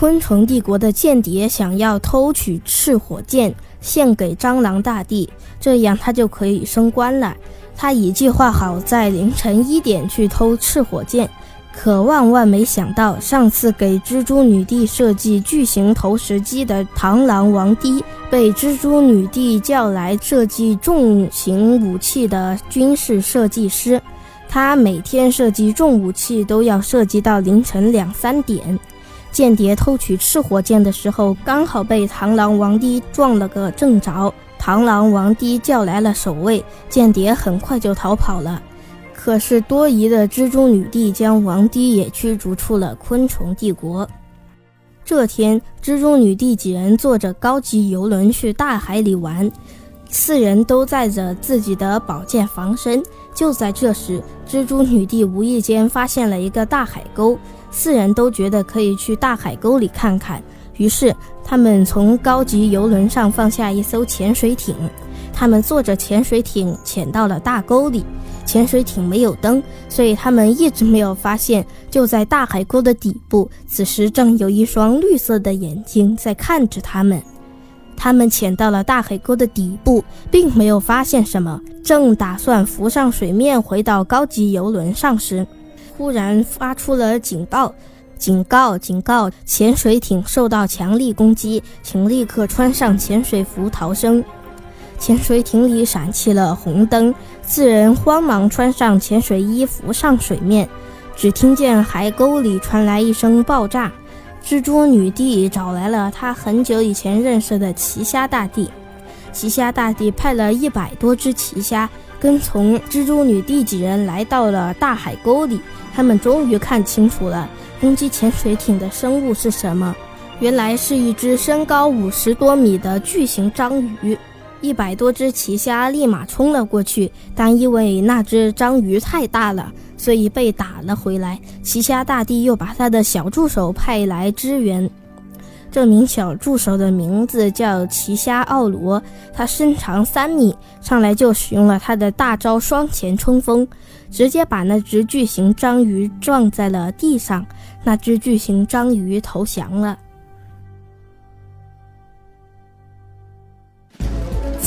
昆虫帝国的间谍想要偷取赤火箭献给蟑螂大帝，这样他就可以升官了。他已计划好在凌晨一点去偷赤火箭。可万万没想到，上次给蜘蛛女帝设计巨型投石机的螳螂王帝，被蜘蛛女帝叫来设计重型武器的军事设计师。他每天设计重武器都要设计到凌晨两三点。间谍偷取赤火箭的时候，刚好被螳螂王帝撞了个正着。螳螂王帝叫来了守卫，间谍很快就逃跑了。可是多疑的蜘蛛女帝将王帝也驱逐出了昆虫帝国。这天，蜘蛛女帝几人坐着高级游轮去大海里玩，四人都带着自己的宝剑防身。就在这时，蜘蛛女帝无意间发现了一个大海沟，四人都觉得可以去大海沟里看看。于是，他们从高级游轮上放下一艘潜水艇，他们坐着潜水艇潜到了大沟里。潜水艇没有灯，所以他们一直没有发现，就在大海沟的底部，此时正有一双绿色的眼睛在看着他们。他们潜到了大海沟的底部，并没有发现什么，正打算浮上水面回到高级游轮上时，忽然发出了警报：“警告！警告！潜水艇受到强力攻击，请立刻穿上潜水服逃生。”潜水艇里闪起了红灯，四人慌忙穿上潜水衣浮上水面。只听见海沟里传来一声爆炸，蜘蛛女帝找来了她很久以前认识的奇虾大帝。奇虾大帝派了一百多只奇虾跟从蜘蛛女帝几人来到了大海沟里。他们终于看清楚了攻击潜水艇的生物是什么，原来是一只身高五十多米的巨型章鱼。一百多只奇虾立马冲了过去，但因为那只章鱼太大了，所以被打了回来。奇虾大帝又把他的小助手派来支援。这名小助手的名字叫奇虾奥罗，他身长三米，上来就使用了他的大招双前冲锋，直接把那只巨型章鱼撞在了地上。那只巨型章鱼投降了。